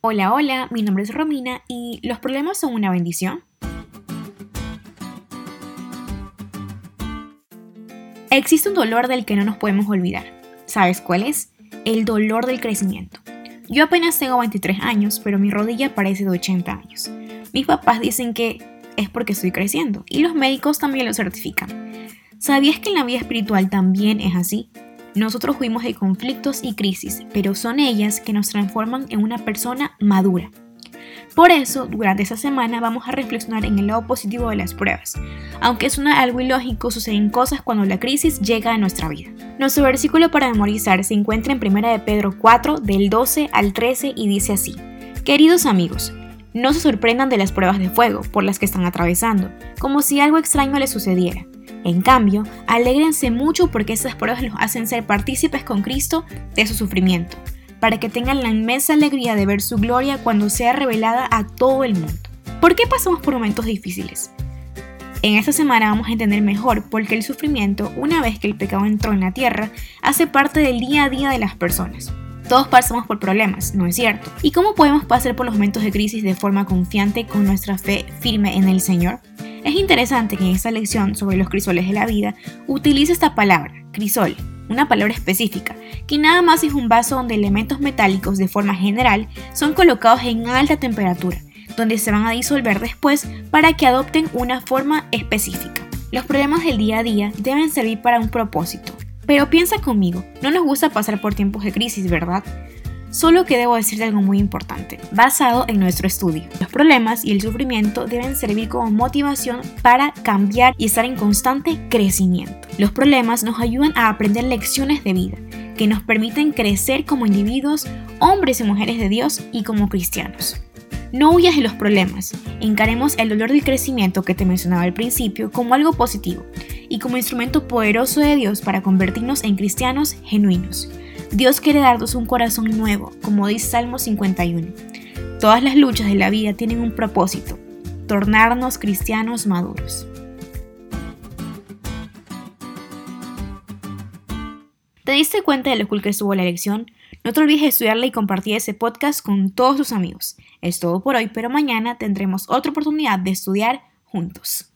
Hola, hola, mi nombre es Romina y ¿los problemas son una bendición? Existe un dolor del que no nos podemos olvidar. ¿Sabes cuál es? El dolor del crecimiento. Yo apenas tengo 23 años, pero mi rodilla parece de 80 años. Mis papás dicen que es porque estoy creciendo y los médicos también lo certifican. ¿Sabías que en la vida espiritual también es así? Nosotros fuimos de conflictos y crisis, pero son ellas que nos transforman en una persona madura. Por eso, durante esta semana vamos a reflexionar en el lado positivo de las pruebas. Aunque suena algo ilógico, suceden cosas cuando la crisis llega a nuestra vida. Nuestro versículo para memorizar se encuentra en 1 de Pedro 4, del 12 al 13 y dice así. Queridos amigos, no se sorprendan de las pruebas de fuego por las que están atravesando, como si algo extraño les sucediera en cambio, alégrense mucho porque esas pruebas los hacen ser partícipes con Cristo de su sufrimiento, para que tengan la inmensa alegría de ver su gloria cuando sea revelada a todo el mundo. ¿Por qué pasamos por momentos difíciles? En esta semana vamos a entender mejor por qué el sufrimiento, una vez que el pecado entró en la tierra, hace parte del día a día de las personas. Todos pasamos por problemas, ¿no es cierto? ¿Y cómo podemos pasar por los momentos de crisis de forma confiante con nuestra fe firme en el Señor? Es interesante que en esta lección sobre los crisoles de la vida utilice esta palabra, crisol, una palabra específica, que nada más es un vaso donde elementos metálicos de forma general son colocados en alta temperatura, donde se van a disolver después para que adopten una forma específica. Los problemas del día a día deben servir para un propósito. Pero piensa conmigo, no nos gusta pasar por tiempos de crisis, ¿verdad? Solo que debo decirte algo muy importante, basado en nuestro estudio. Los problemas y el sufrimiento deben servir como motivación para cambiar y estar en constante crecimiento. Los problemas nos ayudan a aprender lecciones de vida que nos permiten crecer como individuos, hombres y mujeres de Dios y como cristianos. No huyas de los problemas, encaremos el dolor del crecimiento que te mencionaba al principio como algo positivo y como instrumento poderoso de Dios para convertirnos en cristianos genuinos. Dios quiere darnos un corazón nuevo, como dice Salmo 51. Todas las luchas de la vida tienen un propósito, tornarnos cristianos maduros. ¿Te diste cuenta de lo cool que estuvo la lección? No te olvides de estudiarla y compartir ese podcast con todos tus amigos. Es todo por hoy, pero mañana tendremos otra oportunidad de estudiar juntos.